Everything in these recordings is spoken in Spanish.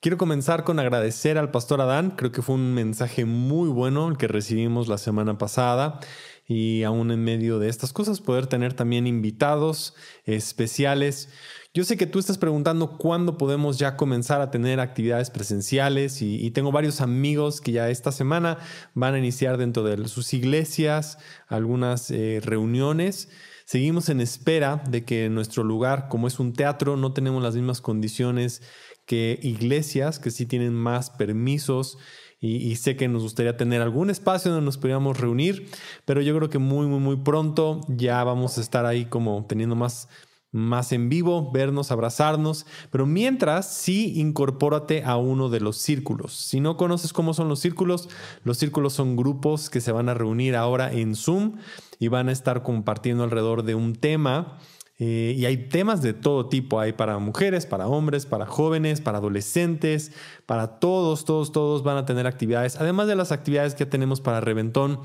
Quiero comenzar con agradecer al pastor Adán. Creo que fue un mensaje muy bueno el que recibimos la semana pasada y aún en medio de estas cosas poder tener también invitados especiales. Yo sé que tú estás preguntando cuándo podemos ya comenzar a tener actividades presenciales y, tengo varios amigos que ya esta semana van a iniciar dentro de sus iglesias algunas eh, reuniones. Seguimos en espera de que nuestro lugar, como es un teatro, no tenemos las mismas condiciones que iglesias que sí tienen más permisos y, sé que nos gustaría tener algún espacio donde nos pudiéramos reunir, pero yo creo que muy, muy, muy pronto ya vamos a estar ahí como teniendo más, más en vivo, vernos, abrazarnos, pero mientras sí incorpórate a uno de los círculos. Si no conoces cómo son los círculos, los círculos son grupos que se van a reunir ahora en Zoom y van a estar compartiendo alrededor de un tema eh, y hay temas de todo tipo, hay para mujeres, para hombres, para jóvenes, para adolescentes, para todos, todos, todos van a tener actividades, además de las actividades que tenemos para Reventón.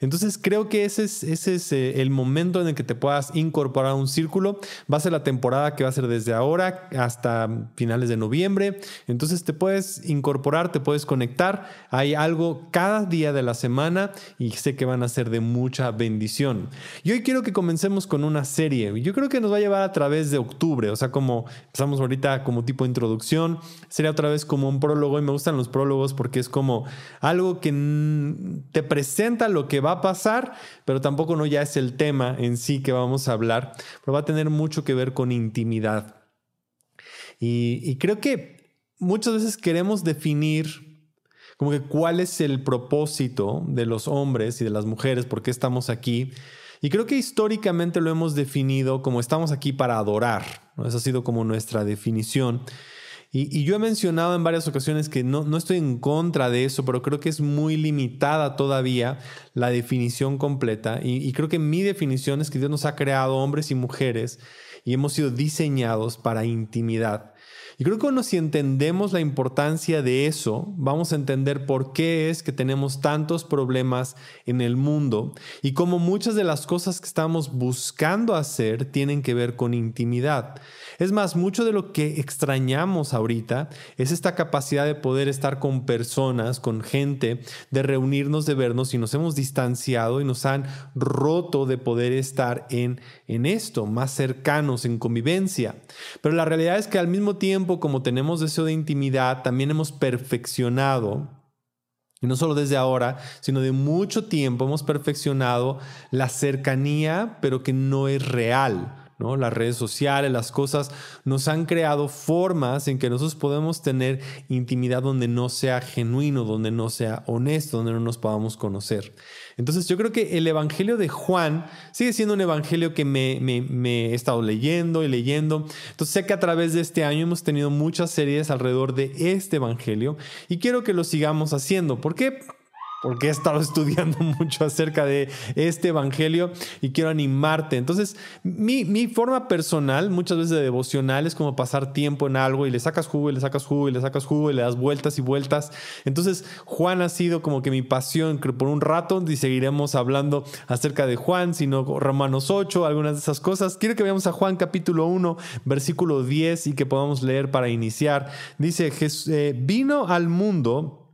Entonces creo que ese es, ese es eh, el momento en el que te puedas incorporar a un círculo. Va a ser la temporada que va a ser desde ahora hasta finales de noviembre. Entonces te puedes incorporar, te puedes conectar. Hay algo cada día de la semana y sé que van a ser de mucha bendición. Y hoy quiero que comencemos con una serie. Yo creo que nos va a llevar a través de octubre, o sea, como empezamos ahorita como tipo de introducción, sería otra vez como un prólogo y me gustan los prólogos porque es como algo que te presenta lo que va a pasar, pero tampoco no ya es el tema en sí que vamos a hablar, pero va a tener mucho que ver con intimidad. Y, creo que muchas veces queremos definir como que cuál es el propósito de los hombres y de las mujeres, por qué estamos aquí. Y creo que históricamente lo hemos definido como estamos aquí para adorar. Esa ha sido como nuestra definición. Y, yo he mencionado en varias ocasiones que no, no estoy en contra de eso, pero creo que es muy limitada todavía la definición completa. Y creo que mi definición es que Dios nos ha creado hombres y mujeres y hemos sido diseñados para intimidad. Y creo que cuando si entendemos la importancia de eso, vamos a entender por qué es que tenemos tantos problemas en el mundo y cómo muchas de las cosas que estamos buscando hacer tienen que ver con intimidad. Es más, mucho de lo que extrañamos ahorita es esta capacidad de poder estar con personas, con gente, de reunirnos, de vernos y nos hemos distanciado y nos han roto de poder estar en, en esto, más cercanos, en convivencia. Pero la realidad es que al mismo tiempo, como tenemos deseo de intimidad, también hemos perfeccionado y no solo desde ahora, sino de mucho tiempo hemos perfeccionado la cercanía, pero que no es real. Las redes sociales, las cosas nos han creado formas en que nosotros podemos tener intimidad donde no sea genuino, donde no sea honesto, donde no nos podamos conocer. Entonces yo creo que el Evangelio de Juan sigue siendo un Evangelio que me, me, he estado leyendo y leyendo. Entonces sé que a través de este año hemos tenido muchas series alrededor de este Evangelio y quiero que lo sigamos haciendo. ¿Por qué? Porque he estado estudiando mucho acerca de este evangelio y quiero animarte. Entonces, mi, mi, forma personal, muchas veces de devocional, es como pasar tiempo en algo y le sacas jugo y le sacas jugo y le sacas jugo y le das vueltas y vueltas. Entonces, Juan ha sido como que mi pasión por un rato y seguiremos hablando acerca de Juan, sino Romanos 8, algunas de esas cosas. Quiero que veamos a Juan capítulo 1, versículo 10 y que podamos leer para iniciar. Dice, eh, vino al mundo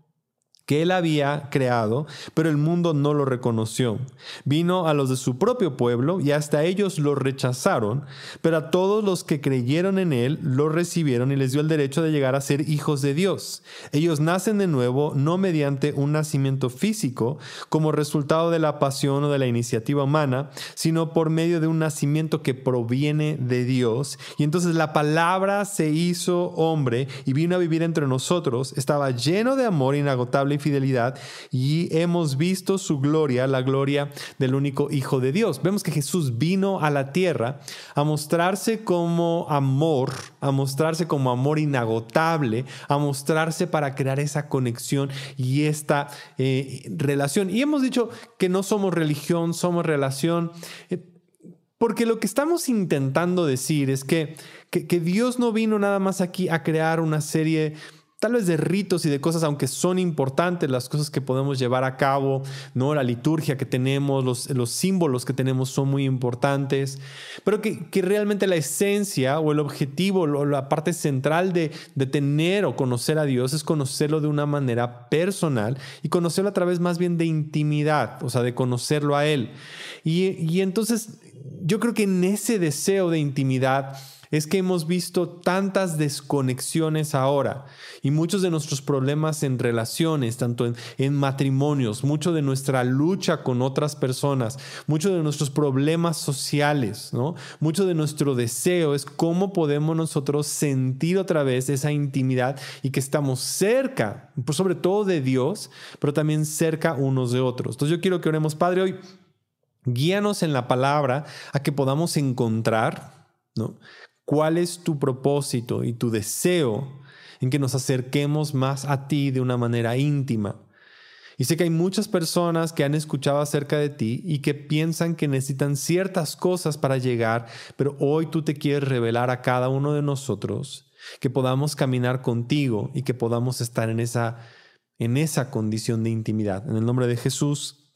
que él había creado, pero el mundo no lo reconoció. Vino a los de su propio pueblo y hasta ellos lo rechazaron, pero a todos los que creyeron en él lo recibieron y les dio el derecho de llegar a ser hijos de Dios. Ellos nacen de nuevo no mediante un nacimiento físico como resultado de la pasión o de la iniciativa humana, sino por medio de un nacimiento que proviene de Dios. Y entonces la palabra se hizo hombre y vino a vivir entre nosotros, estaba lleno de amor inagotable y fidelidad y hemos visto su gloria, la gloria del único Hijo de Dios. Vemos que Jesús vino a la tierra a mostrarse como amor, a mostrarse como amor inagotable, a mostrarse para crear esa conexión y esta eh, relación. Y hemos dicho que no somos religión, somos relación. Eh, porque lo que estamos intentando decir es que, que, que Dios no vino nada más aquí a crear una serie tal vez de ritos y de cosas, aunque son importantes las cosas que podemos llevar a cabo, ¿no? La liturgia que tenemos, los, los símbolos que tenemos son muy importantes, pero que, que, realmente la esencia o el objetivo o la parte central de, de tener o conocer a Dios es conocerlo de una manera personal y conocerlo a través más bien de intimidad, o sea, de conocerlo a Él. Y, y entonces yo creo que en ese deseo de intimidad, es que hemos visto tantas desconexiones ahora y muchos de nuestros problemas en relaciones, tanto en, matrimonios, mucho de nuestra lucha con otras personas, mucho de nuestros problemas sociales, ¿no? Mucho de nuestro deseo es cómo podemos nosotros sentir otra vez esa intimidad y que estamos cerca, pues sobre todo de Dios, pero también cerca unos de otros. Entonces yo quiero que oremos, Padre, hoy guíanos en la palabra a que podamos encontrar, ¿no? Cuál es tu propósito y tu deseo en que nos acerquemos más a ti de una manera íntima. Y sé que hay muchas personas que han escuchado acerca de ti y que piensan que necesitan ciertas cosas para llegar, pero hoy tú te quieres revelar a cada uno de nosotros, que podamos caminar contigo y que podamos estar en esa, en esa condición de intimidad. En el nombre de Jesús.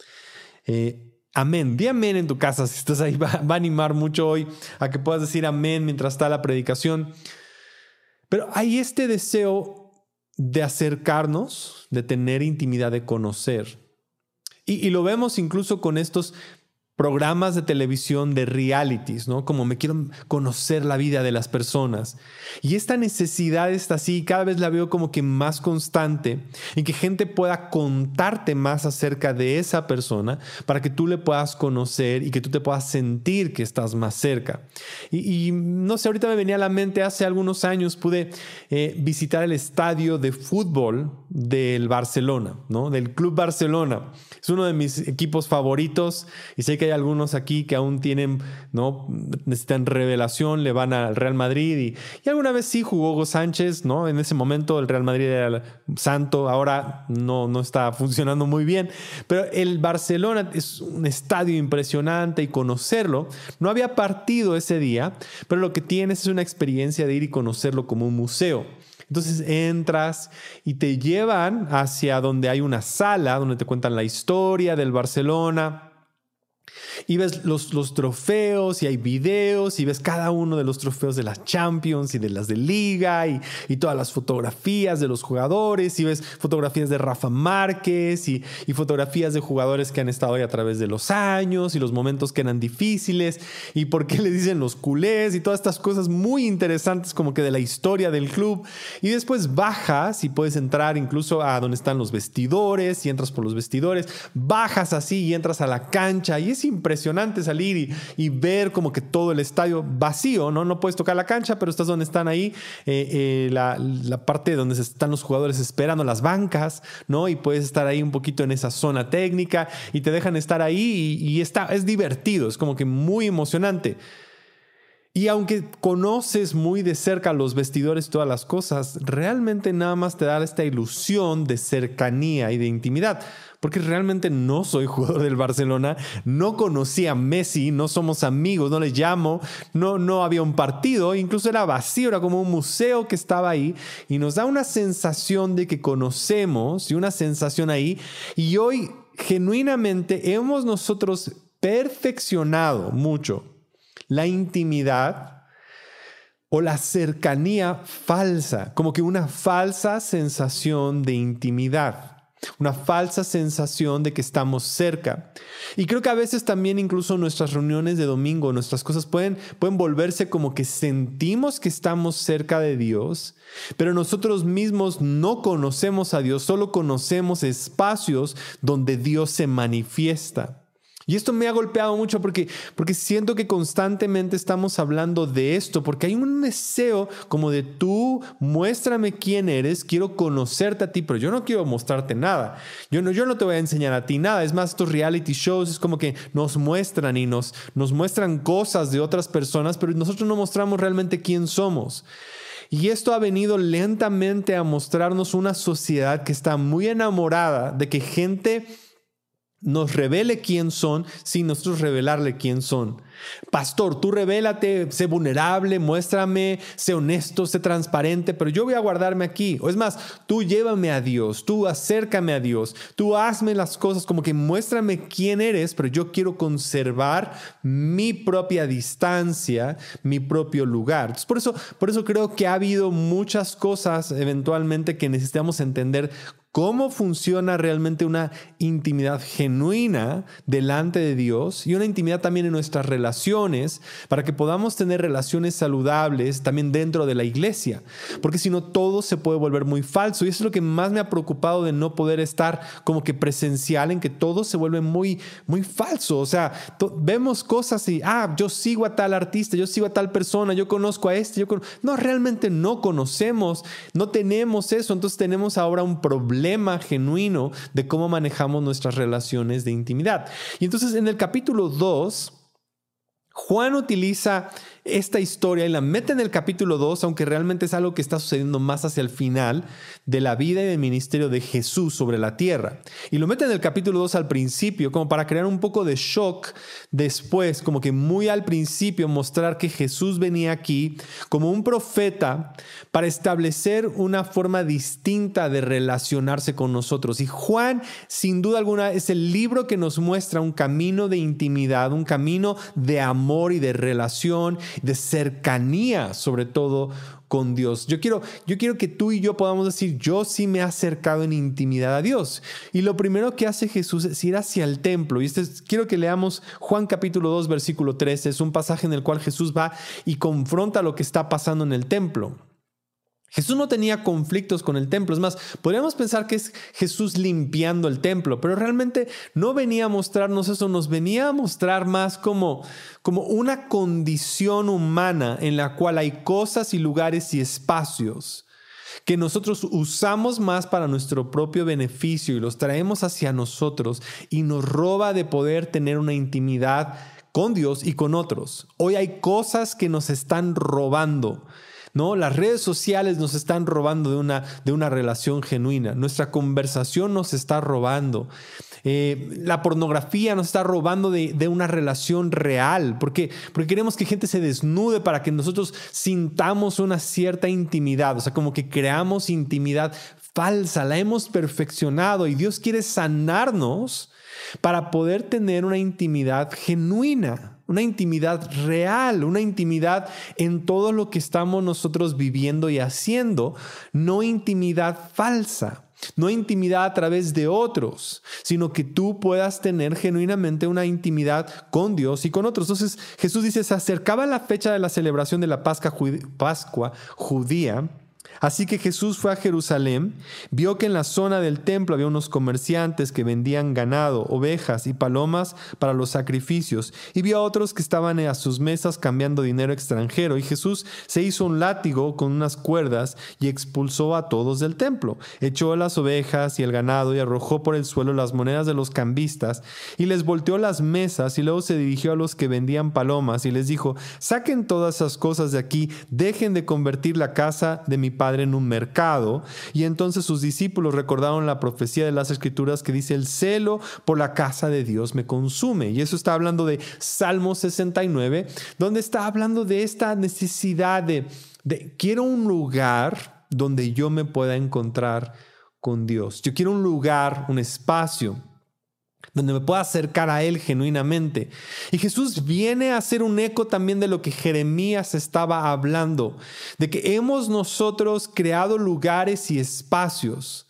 Eh, Amén. Di amén en tu casa. Si estás ahí, va, a animar mucho hoy a que puedas decir amén mientras está la predicación. Pero hay este deseo de acercarnos, de tener intimidad, de conocer. Y, y, lo vemos incluso con estos programas de televisión de realities, ¿no? Como me quiero conocer la vida de las personas. Y esta necesidad está así, cada vez la veo como que más constante, en que gente pueda contarte más acerca de esa persona para que tú le puedas conocer y que tú te puedas sentir que estás más cerca. Y, no sé, ahorita me venía a la mente, hace algunos años pude eh, visitar el estadio de fútbol del Barcelona, ¿no? Del Club Barcelona. Es uno de mis equipos favoritos y sé que hay algunos aquí que aún tienen, ¿no? Necesitan revelación, le van al Real Madrid y, alguna vez sí jugó Hugo Sánchez, ¿no? En ese momento el Real Madrid era santo, ahora no, no está funcionando muy bien, pero el Barcelona es un estadio impresionante y conocerlo, no había partido ese día, pero lo que tienes es una experiencia de ir y conocerlo como un museo. Entonces entras y te llevan hacia donde hay una sala donde te cuentan la historia del Barcelona y ves los, los trofeos y hay videos y ves cada uno de los trofeos de las Champions y de las de Liga y, y todas las fotografías de los jugadores y ves fotografías de Rafa Márquez y, y, fotografías de jugadores que han estado ahí a través de los años y los momentos que eran difíciles y por qué le dicen los culés y todas estas cosas muy interesantes como que de la historia del club. Y después bajas y puedes entrar incluso a donde están los vestidores y entras por los vestidores, bajas así y entras a la cancha y es impresionante salir y, ver como que todo el estadio vacío, ¿no? No puedes tocar la cancha, pero estás donde están ahí, eh, eh, la, parte donde están los jugadores esperando las bancas, ¿no? Y puedes estar ahí un poquito en esa zona técnica y te dejan estar ahí y, y está, es divertido, es como que muy emocionante. Y aunque conoces muy de cerca los vestidores y todas las cosas, realmente nada más te da esta ilusión de cercanía y de intimidad. Porque realmente no soy jugador del Barcelona, no conocí a Messi, no somos amigos, no le llamo, no, no había un partido, incluso era vacío, era como un museo que estaba ahí y nos da una sensación de que conocemos y una sensación ahí. Y hoy genuinamente hemos nosotros perfeccionado mucho la intimidad o la cercanía falsa, como que una falsa sensación de intimidad una falsa sensación de que estamos cerca. Y creo que a veces también incluso nuestras reuniones de domingo, nuestras cosas pueden, pueden volverse como que sentimos que estamos cerca de Dios, pero nosotros mismos no conocemos a Dios, solo conocemos espacios donde Dios se manifiesta. Y esto me ha golpeado mucho porque, porque siento que constantemente estamos hablando de esto, porque hay un deseo como de tú, muéstrame quién eres, quiero conocerte a ti, pero yo no quiero mostrarte nada. Yo no, yo no te voy a enseñar a ti nada. Es más, estos reality shows es como que nos muestran y nos, nos muestran cosas de otras personas, pero nosotros no mostramos realmente quién somos. Y esto ha venido lentamente a mostrarnos una sociedad que está muy enamorada de que gente nos revele quién son sin nosotros revelarle quién son. Pastor, tú revélate, sé vulnerable, muéstrame, sé honesto, sé transparente, pero yo voy a guardarme aquí. O es más, tú llévame a Dios, tú acércame a Dios, tú hazme las cosas como que muéstrame quién eres, pero yo quiero conservar mi propia distancia, mi propio lugar. por eso, por eso creo que ha habido muchas cosas eventualmente que necesitamos entender cómo funciona realmente una intimidad genuina delante de Dios y una intimidad también en nuestras relaciones para que podamos tener relaciones saludables también dentro de la iglesia. Porque si no, todo se puede volver muy falso. Y eso es lo que más me ha preocupado de no poder estar como que presencial en que todo se vuelve muy, muy falso. O sea, vemos cosas y, ah, yo sigo a tal artista, yo sigo a tal persona, yo conozco a este, yo No, realmente no conocemos, no tenemos eso. Entonces tenemos ahora un problema genuino de cómo manejamos nuestras relaciones de intimidad. Y entonces en el capítulo 2, Juan utiliza esta historia y la mete en el capítulo 2, aunque realmente es algo que está sucediendo más hacia el final de la vida y del ministerio de Jesús sobre la tierra. Y lo mete en el capítulo 2 al principio, como para crear un poco de shock después, como que muy al principio mostrar que Jesús venía aquí como un profeta para establecer una forma distinta de relacionarse con nosotros. Y Juan, sin duda alguna, es el libro que nos muestra un camino de intimidad, un camino de amor y de relación de cercanía, sobre todo con Dios. Yo quiero, yo quiero que tú y yo podamos decir, yo sí me he acercado en intimidad a Dios. Y lo primero que hace Jesús es ir hacia el templo. Y este quiero que leamos Juan capítulo 2, versículo 13. Es un pasaje en el cual Jesús va y confronta lo que está pasando en el templo. Jesús no tenía conflictos con el templo. Es más, podríamos pensar que es Jesús limpiando el templo, pero realmente no venía a mostrarnos eso, nos venía a mostrar más como, como una condición humana en la cual hay cosas y lugares y espacios que nosotros usamos más para nuestro propio beneficio y los traemos hacia nosotros y nos roba de poder tener una intimidad con Dios y con otros. Hoy hay cosas que nos están robando ¿no? Las redes sociales nos están robando de una, de una relación genuina. Nuestra conversación nos está robando. Eh, la pornografía nos está robando de, de, una relación real, porque, porque queremos que gente se desnude para que nosotros sintamos una cierta intimidad, o sea, como que creamos intimidad falsa, la hemos perfeccionado y Dios quiere sanarnos para poder tener una intimidad genuina una intimidad real, una intimidad en todo lo que estamos nosotros viviendo y haciendo, no intimidad falsa. No intimidad a través de otros, sino que tú puedas tener genuinamente una intimidad con Dios y con otros. Entonces Jesús dice, se acercaba la fecha de la celebración de la Pascua, Pascua judía Así que Jesús fue a Jerusalén, vio que en la zona del templo había unos comerciantes que vendían ganado, ovejas y palomas para los sacrificios, y vio a otros que estaban a sus mesas cambiando dinero extranjero, y Jesús se hizo un látigo con unas cuerdas y expulsó a todos del templo, echó las ovejas y el ganado y arrojó por el suelo las monedas de los cambistas, y les volteó las mesas, y luego se dirigió a los que vendían palomas y les dijo, saquen todas esas cosas de aquí, dejen de convertir la casa de mi padre en un mercado. Y entonces sus discípulos recordaron la profecía de las escrituras que dice, el celo por la casa de Dios me consume. Y eso está hablando de Salmo 69, donde está hablando de esta necesidad de, de quiero un lugar donde yo me pueda encontrar con Dios. Yo quiero un lugar, un espacio donde me pueda acercar a Él genuinamente. Y Jesús viene a hacer un eco también de lo que Jeremías estaba hablando, de que hemos nosotros creado lugares y espacios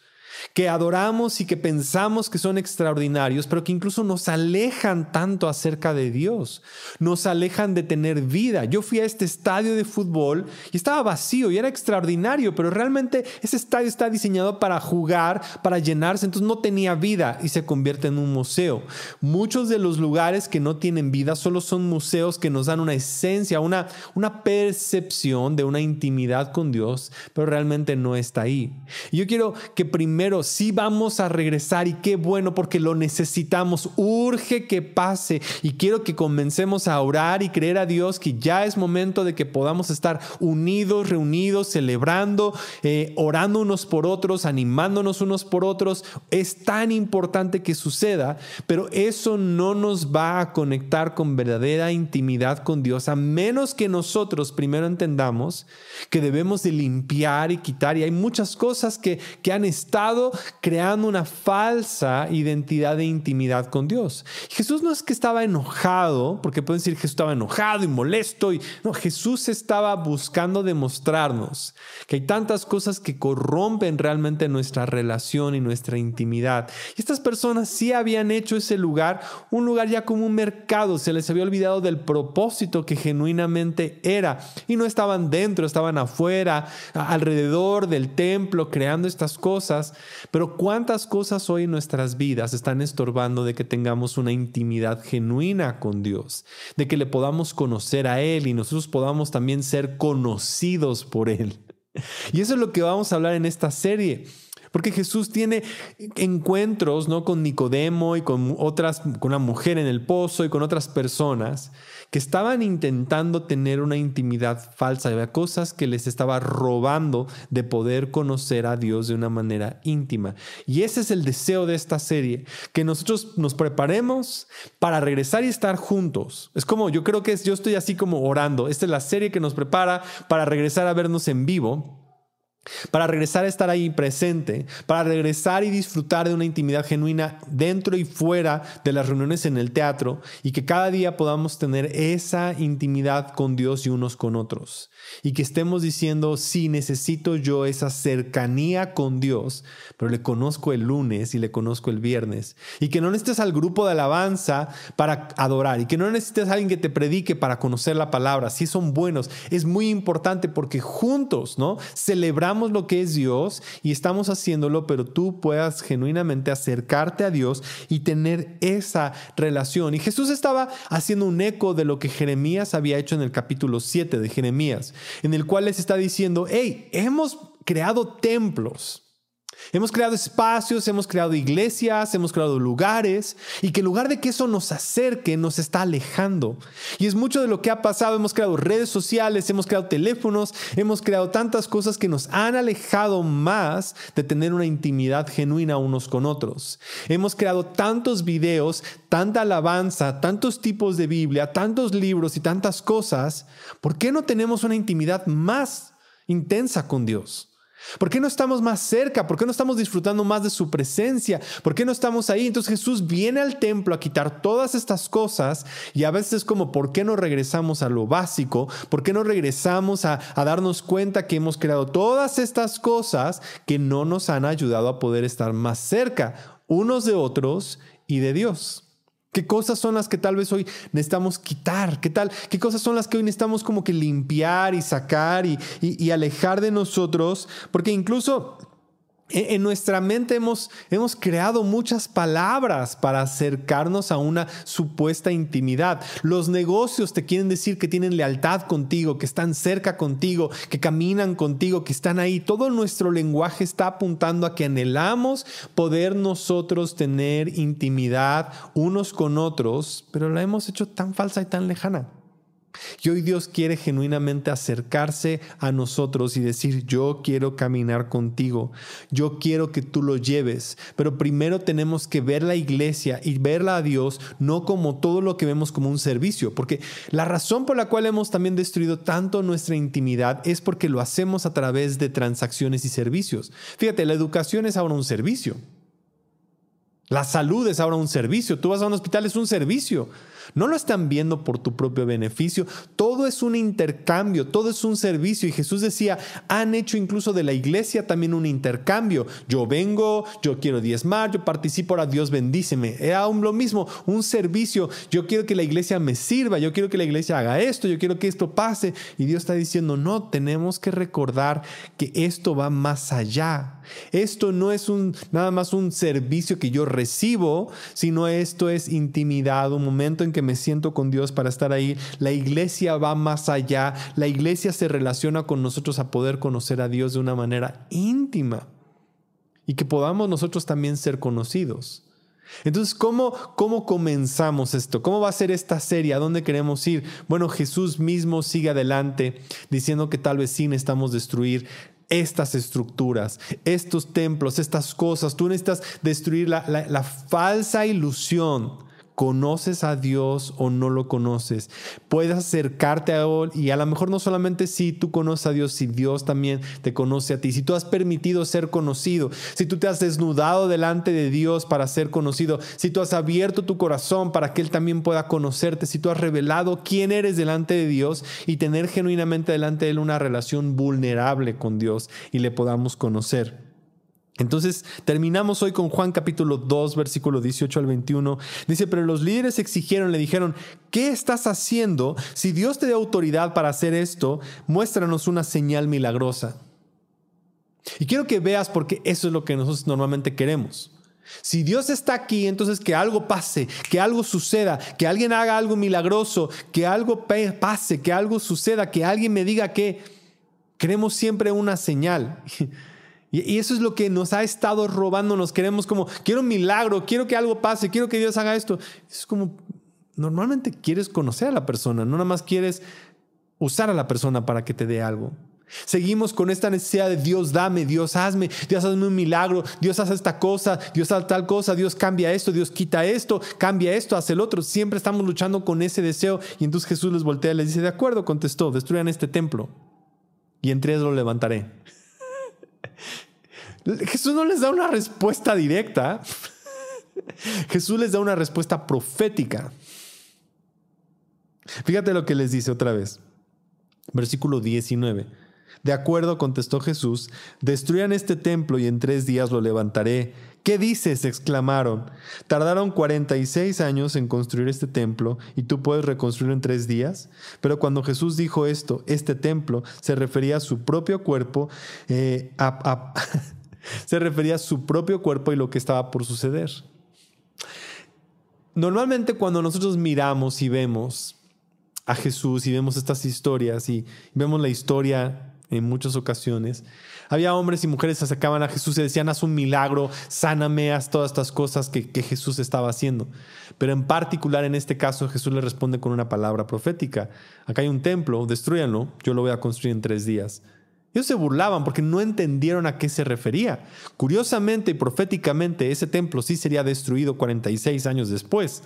que adoramos y que pensamos que son extraordinarios, pero que incluso nos alejan tanto acerca de Dios, nos alejan de tener vida. Yo fui a este estadio de fútbol y estaba vacío y era extraordinario, pero realmente ese estadio está diseñado para jugar, para llenarse, entonces no tenía vida y se convierte en un museo. Muchos de los lugares que no tienen vida solo son museos que nos dan una esencia, una, una percepción de una intimidad con Dios, pero realmente no está ahí. Y yo quiero que primero primero, sí vamos a regresar y qué bueno porque lo necesitamos, urge que pase y quiero que comencemos a orar y creer a Dios que ya es momento de que podamos estar unidos, reunidos, celebrando, eh, orando unos por otros, animándonos unos por otros. Es tan importante que suceda, pero eso no nos va a conectar con verdadera intimidad con Dios a menos que nosotros primero entendamos que debemos de limpiar y quitar y hay muchas cosas que, que han estado creando una falsa identidad de intimidad con Dios. Jesús no es que estaba enojado, porque pueden decir que Jesús estaba enojado y molesto, y no, Jesús estaba buscando demostrarnos que hay tantas cosas que corrompen realmente nuestra relación y nuestra intimidad. Y estas personas sí habían hecho ese lugar un lugar ya como un mercado, se les había olvidado del propósito que genuinamente era y no estaban dentro, estaban afuera, alrededor del templo, creando estas cosas. Pero cuántas cosas hoy en nuestras vidas están estorbando de que tengamos una intimidad genuina con Dios, de que le podamos conocer a Él y nosotros podamos también ser conocidos por Él. Y eso es lo que vamos a hablar en esta serie. Porque Jesús tiene encuentros ¿no? con Nicodemo y con otras, con una mujer en el pozo y con otras personas que estaban intentando tener una intimidad falsa, había cosas que les estaba robando de poder conocer a Dios de una manera íntima. Y ese es el deseo de esta serie, que nosotros nos preparemos para regresar y estar juntos. Es como, yo creo que es, yo estoy así como orando. Esta es la serie que nos prepara para regresar a vernos en vivo para regresar a estar ahí presente, para regresar y disfrutar de una intimidad genuina dentro y fuera de las reuniones en el teatro y que cada día podamos tener esa intimidad con Dios y unos con otros. Y que estemos diciendo, sí, necesito yo esa cercanía con Dios, pero le conozco el lunes y le conozco el viernes. Y que no necesites al grupo de alabanza para adorar y que no necesites a alguien que te predique para conocer la palabra. Sí son buenos, es muy importante porque juntos, ¿no? Celebramos lo que es Dios y estamos haciéndolo, pero tú puedas genuinamente acercarte a Dios y tener esa relación. Y Jesús estaba haciendo un eco de lo que Jeremías había hecho en el capítulo 7 de Jeremías, en el cual les está diciendo, hey, hemos creado templos Hemos creado espacios, hemos creado iglesias, hemos creado lugares y que en lugar de que eso nos acerque, nos está alejando. Y es mucho de lo que ha pasado. Hemos creado redes sociales, hemos creado teléfonos, hemos creado tantas cosas que nos han alejado más de tener una intimidad genuina unos con otros. Hemos creado tantos videos, tanta alabanza, tantos tipos de Biblia, tantos libros y tantas cosas. ¿Por qué no tenemos una intimidad más intensa con Dios? ¿Por qué no estamos más cerca? ¿Por qué no estamos disfrutando más de su presencia? ¿Por qué no estamos ahí? Entonces Jesús viene al templo a quitar todas estas cosas y a veces es como, ¿por qué no regresamos a lo básico? ¿Por qué no regresamos a, a darnos cuenta que hemos creado todas estas cosas que no nos han ayudado a poder estar más cerca unos de otros y de Dios? ¿Qué cosas son las que tal vez hoy necesitamos quitar? ¿Qué tal? ¿Qué cosas son las que hoy necesitamos como que limpiar y sacar y, y alejar de nosotros? Porque incluso en nuestra mente hemos, hemos, creado muchas palabras para acercarnos a una supuesta intimidad. Los negocios te quieren decir que tienen lealtad contigo, que están cerca contigo, que caminan contigo, que están ahí. Todo nuestro lenguaje está apuntando a que anhelamos poder nosotros tener intimidad unos con otros, pero la hemos hecho tan falsa y tan lejana. Y hoy Dios quiere genuinamente acercarse a nosotros y decir, yo quiero caminar contigo, yo quiero que tú lo lleves, pero primero tenemos que ver la iglesia y verla a Dios no como todo lo que vemos como un servicio, porque la razón por la cual hemos también destruido tanto nuestra intimidad es porque lo hacemos a través de transacciones y servicios. Fíjate, la educación es ahora un servicio. La salud es ahora un servicio. Tú vas a un hospital, es un servicio. No lo están viendo por tu propio beneficio. Todo es un intercambio, todo es un servicio. Y Jesús decía, han hecho incluso de la iglesia también un intercambio. Yo vengo, yo quiero diezmar, yo participo, ahora Dios bendíceme. Era aún lo mismo, un servicio. Yo quiero que la iglesia me sirva, yo quiero que la iglesia haga esto, yo quiero que esto pase. Y Dios está diciendo, no, tenemos que recordar que esto va más allá. Esto no es un, nada más un servicio que yo recibo, sino esto es intimidad, un momento en que me siento con Dios para estar ahí. La iglesia va más allá. La iglesia se relaciona con nosotros a poder conocer a Dios de una manera íntima. y que podamos nosotros también ser conocidos. Entonces, ¿cómo, ¿cómo comenzamos esto? ¿Cómo va a ser esta serie? ¿A dónde queremos ir? Bueno, Jesús mismo sigue adelante diciendo que tal vez sí necesitamos destruir estas estructuras, estos templos, estas cosas. Tú necesitas destruir la, la falsa ilusión ¿Conoces a Dios o no lo conoces? Puedes acercarte a Él y a lo mejor no solamente si tú conoces a Dios, si Dios también te conoce a ti, si tú has permitido ser conocido, si tú te has desnudado delante de Dios para ser conocido, si tú has abierto tu corazón para que Él también pueda conocerte, si tú has revelado quién eres delante de Dios y tener genuinamente delante de Él una relación vulnerable con Dios y le podamos conocer. Entonces terminamos hoy con Juan capítulo 2, versículo 18 al 21. Dice, pero los líderes exigieron, le dijeron, ¿qué estás haciendo? Si Dios te da autoridad para hacer esto, muéstranos una señal milagrosa. Y quiero que veas porque eso es lo que nosotros normalmente queremos. Si Dios está aquí, entonces que algo pase, que algo suceda, que alguien haga algo milagroso, que algo pase, que algo suceda, que alguien me diga que queremos siempre una señal. Y, eso es lo que nos ha estado robando. Nos queremos como, quiero un milagro, quiero que algo pase, quiero que Dios haga esto. Es como, normalmente quieres conocer a la persona, no nada más quieres usar a la persona para que te dé algo. Seguimos con esta necesidad de Dios dame, Dios hazme, Dios hazme un milagro, Dios hace esta cosa, Dios hace tal cosa, Dios cambia esto, Dios quita esto, cambia esto, hace el otro. Siempre estamos luchando con ese deseo y entonces Jesús les voltea y les dice, de acuerdo, contestó, destruyan este templo y en tres lo levantaré. Jesús no les da una respuesta directa. Jesús les da una respuesta profética. Fíjate lo que les dice otra vez. Versículo 19. De acuerdo, contestó Jesús, destruyan este templo y en tres días lo levantaré. ¿Qué dices? exclamaron. Tardaron 46 años en construir este templo y tú puedes reconstruirlo en tres días. Pero cuando Jesús dijo esto, este templo se refería a su propio cuerpo, eh, se refería a su propio cuerpo y lo que estaba por suceder. Normalmente cuando nosotros miramos y vemos a Jesús y vemos estas historias y vemos la historia en muchas ocasiones. Había hombres y mujeres que se acercaban a Jesús y decían, haz un milagro, sáname, haz todas estas cosas que, que, Jesús estaba haciendo. Pero en particular en este caso Jesús le responde con una palabra profética. Acá hay un templo, destruyanlo, yo lo voy a construir en tres días. Ellos se burlaban porque no entendieron a qué se refería. Curiosamente y proféticamente, ese templo sí sería destruido 46 años después.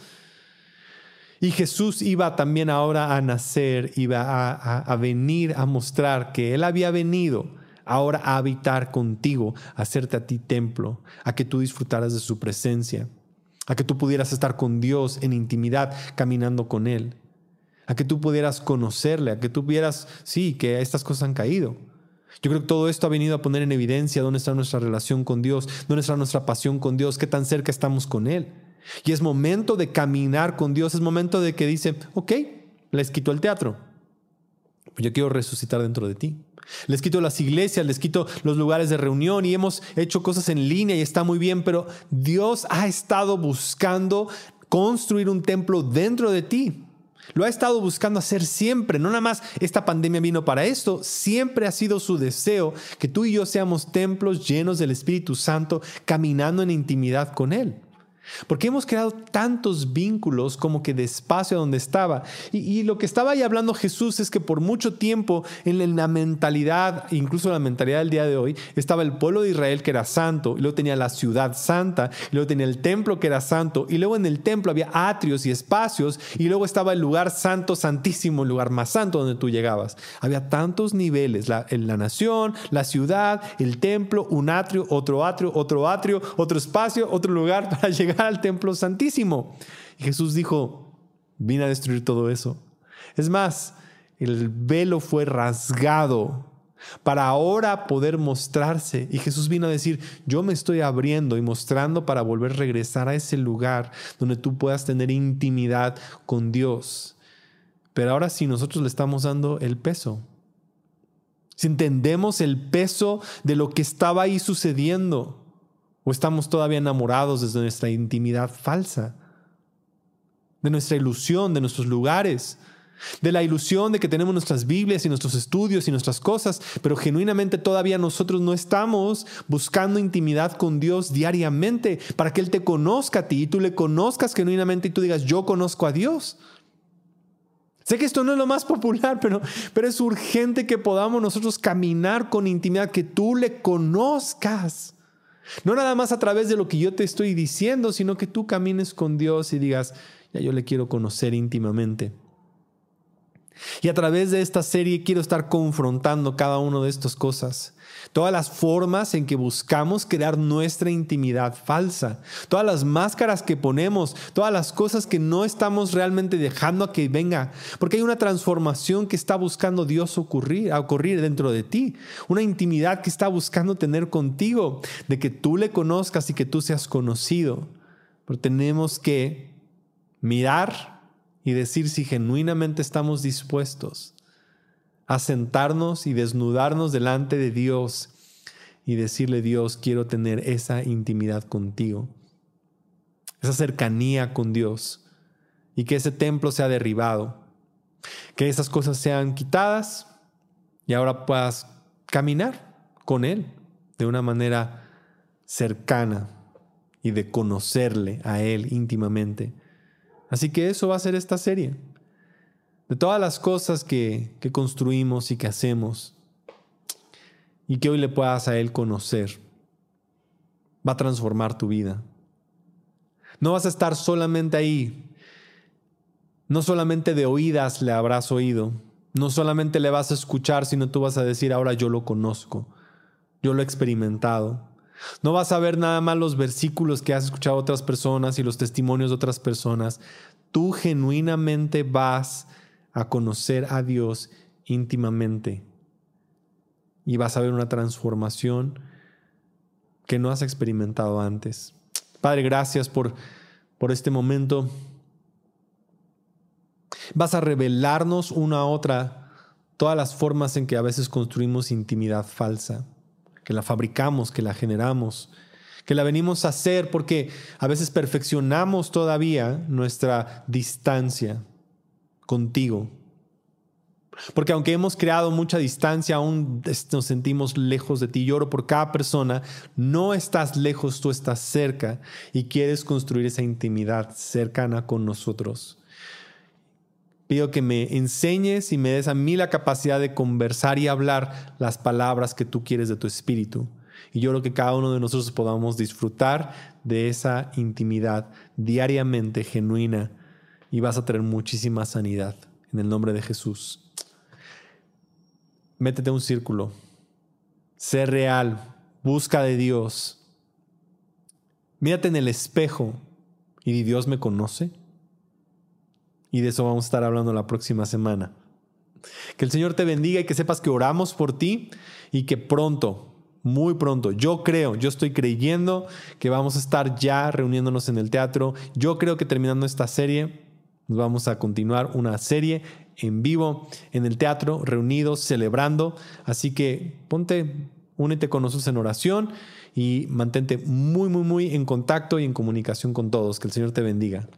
Y Jesús iba también ahora a nacer, iba a, venir a mostrar que Él había venido ahora a habitar contigo, a hacerte a ti templo, a que tú disfrutaras de su presencia, a que tú pudieras estar con Dios en intimidad, caminando con Él, a que tú pudieras conocerle, a que tú vieras, sí, que estas cosas han caído. Yo creo que todo esto ha venido a poner en evidencia dónde está nuestra relación con Dios, dónde está nuestra pasión con Dios, qué tan cerca estamos con Él. Y es momento de caminar con Dios, es momento de que dice, ok, les quito el teatro, yo quiero resucitar dentro de ti. Les quito las iglesias, les quito los lugares de reunión y hemos hecho cosas en línea y está muy bien, pero Dios ha estado buscando construir un templo dentro de ti. Lo ha estado buscando hacer siempre, no nada más esta pandemia vino para esto, siempre ha sido su deseo que tú y yo seamos templos llenos del Espíritu Santo, caminando en intimidad con Él. Porque hemos creado tantos vínculos como que de espacio donde estaba. Y, lo que estaba ahí hablando Jesús es que por mucho tiempo en la mentalidad, incluso la mentalidad del día de hoy, estaba el pueblo de Israel que era santo, y luego tenía la ciudad santa, y luego tenía el templo que era santo, y luego en el templo había atrios y espacios, y luego estaba el lugar santo, santísimo, el lugar más santo donde tú llegabas. Había tantos niveles, la, la nación, la ciudad, el templo, un atrio, otro atrio, otro atrio, otro espacio, otro lugar para llegar al templo santísimo. Y Jesús dijo, vine a destruir todo eso. Es más, el velo fue rasgado para ahora poder mostrarse. Y Jesús vino a decir, yo me estoy abriendo y mostrando para volver a regresar a ese lugar donde tú puedas tener intimidad con Dios. Pero ahora sí, nosotros le estamos dando el peso. Si entendemos el peso de lo que estaba ahí sucediendo, ¿O estamos todavía enamorados desde nuestra intimidad falsa? De nuestra ilusión, de nuestros lugares, de la ilusión de que tenemos nuestras Biblias y nuestros estudios y nuestras cosas, pero genuinamente todavía nosotros no estamos buscando intimidad con Dios diariamente para que Él te conozca a ti y tú le conozcas genuinamente y tú digas, yo conozco a Dios. Sé que esto no es lo más popular, pero, pero es urgente que podamos nosotros caminar con intimidad, que tú le conozcas. No nada más a través de lo que yo te estoy diciendo, sino que tú camines con Dios y digas, ya yo le quiero conocer íntimamente. Y a través de esta serie quiero estar confrontando cada una de estas cosas. Todas las formas en que buscamos crear nuestra intimidad falsa. Todas las máscaras que ponemos. Todas las cosas que no estamos realmente dejando a que venga. Porque hay una transformación que está buscando Dios ocurrir, ocurrir dentro de ti. Una intimidad que está buscando tener contigo. De que tú le conozcas y que tú seas conocido. Pero tenemos que mirar y decir si genuinamente estamos dispuestos a sentarnos y desnudarnos delante de Dios y decirle, Dios, quiero tener esa intimidad contigo, esa cercanía con Dios y que ese templo sea derribado, que esas cosas sean quitadas y ahora puedas caminar con Él de una manera cercana y de conocerle a Él íntimamente. Así que eso va a ser esta serie. De todas las cosas que, que construimos y que hacemos y que hoy le puedas a Él conocer, va a transformar tu vida. No vas a estar solamente ahí. No solamente de oídas le habrás oído. No solamente le vas a escuchar, sino tú vas a decir, ahora yo lo conozco. Yo lo he experimentado. No vas a ver nada más los versículos que has escuchado otras personas y los testimonios de otras personas. Tú genuinamente vas a conocer a Dios íntimamente y vas a ver una transformación que no has experimentado antes. Padre, gracias por, por este momento. Vas a revelarnos una a otra todas las formas en que a veces construimos intimidad falsa que la fabricamos, que la generamos, que la venimos a hacer porque a veces perfeccionamos todavía nuestra distancia contigo. Porque aunque hemos creado mucha distancia, aún nos sentimos lejos de ti. Lloro por cada persona. No estás lejos, tú estás cerca y quieres construir esa intimidad cercana con nosotros. Pido que me enseñes y me des a mí la capacidad de conversar y hablar las palabras que tú quieres de tu espíritu. Y yo creo que cada uno de nosotros podamos disfrutar de esa intimidad diariamente genuina y vas a tener muchísima sanidad. En el nombre de Jesús. Métete un círculo. Sé real. Busca de Dios. Mírate en el espejo y Dios me conoce. Y de eso vamos a estar hablando la próxima semana. Que el Señor te bendiga y que sepas que oramos por ti y que pronto, muy pronto, yo creo, yo estoy creyendo que vamos a estar ya reuniéndonos en el teatro. Yo creo que terminando esta serie, vamos a continuar una serie en vivo en el teatro, reunidos, celebrando. Así que ponte, únete con nosotros en oración y mantente muy, muy, muy en contacto y en comunicación con todos. Que el Señor te bendiga.